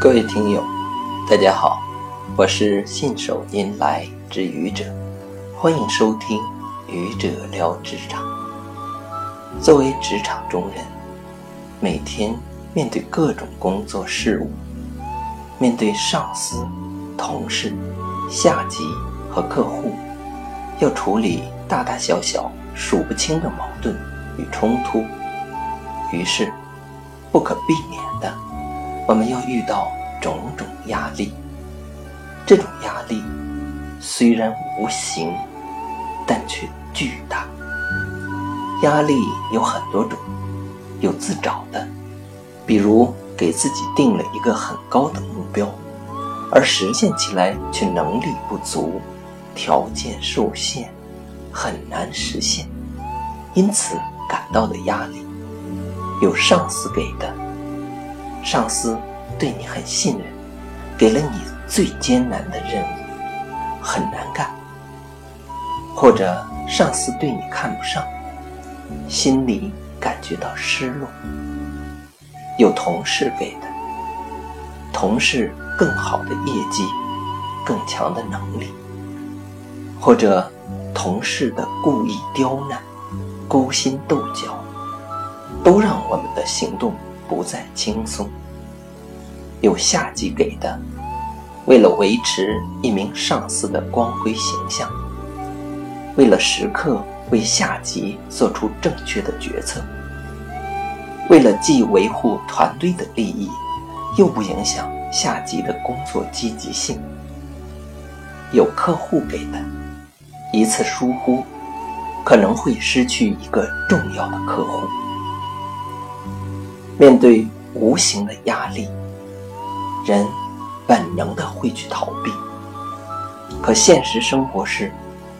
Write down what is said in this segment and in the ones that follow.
各位听友，大家好，我是信手拈来之愚者，欢迎收听《愚者聊职场》。作为职场中人，每天面对各种工作事务，面对上司、同事、下级和客户，要处理大大小小数不清的矛盾与冲突，于是不可避免。我们要遇到种种压力，这种压力虽然无形，但却巨大。压力有很多种，有自找的，比如给自己定了一个很高的目标，而实现起来却能力不足，条件受限，很难实现，因此感到的压力；有上司给的。上司对你很信任，给了你最艰难的任务，很难干；或者上司对你看不上，心里感觉到失落。有同事给的，同事更好的业绩，更强的能力；或者同事的故意刁难、勾心斗角，都让我们的行动。不再轻松。有下级给的，为了维持一名上司的光辉形象，为了时刻为下级做出正确的决策，为了既维护团队的利益，又不影响下级的工作积极性。有客户给的，一次疏忽，可能会失去一个重要的客户。面对无形的压力，人本能的会去逃避。可现实生活是，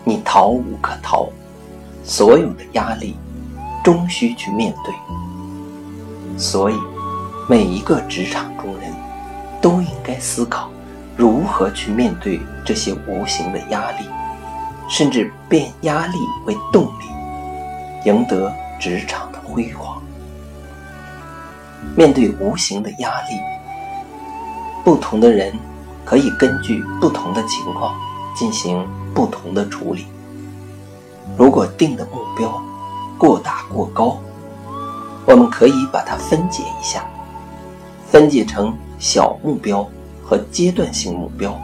你逃无可逃，所有的压力终需去面对。所以，每一个职场中人都应该思考如何去面对这些无形的压力，甚至变压力为动力，赢得职场的辉煌。面对无形的压力，不同的人可以根据不同的情况进行不同的处理。如果定的目标过大过高，我们可以把它分解一下，分解成小目标和阶段性目标，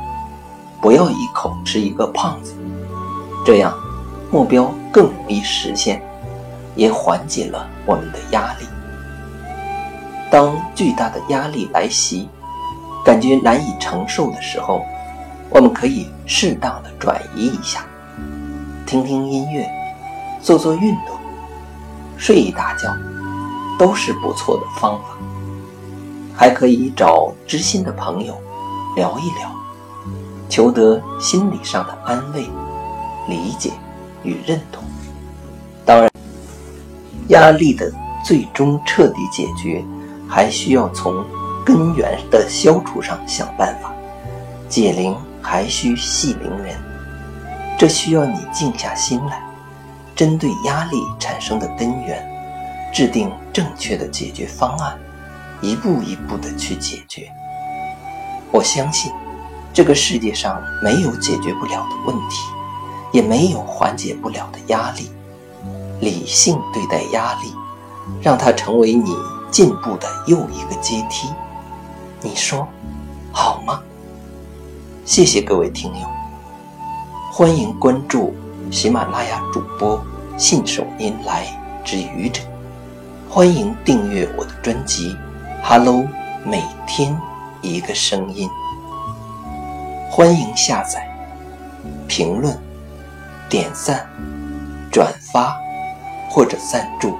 不要一口吃一个胖子，这样目标更容易实现，也缓解了我们的压力。当巨大的压力来袭，感觉难以承受的时候，我们可以适当的转移一下，听听音乐，做做运动，睡一大觉，都是不错的方法。还可以找知心的朋友聊一聊，求得心理上的安慰、理解与认同。当然，压力的最终彻底解决。还需要从根源的消除上想办法，解铃还需系铃人，这需要你静下心来，针对压力产生的根源，制定正确的解决方案，一步一步的去解决。我相信，这个世界上没有解决不了的问题，也没有缓解不了的压力。理性对待压力，让它成为你。进步的又一个阶梯，你说好吗？谢谢各位听友，欢迎关注喜马拉雅主播信手拈来之愚者，欢迎订阅我的专辑《Hello》，每天一个声音，欢迎下载、评论、点赞、转发或者赞助。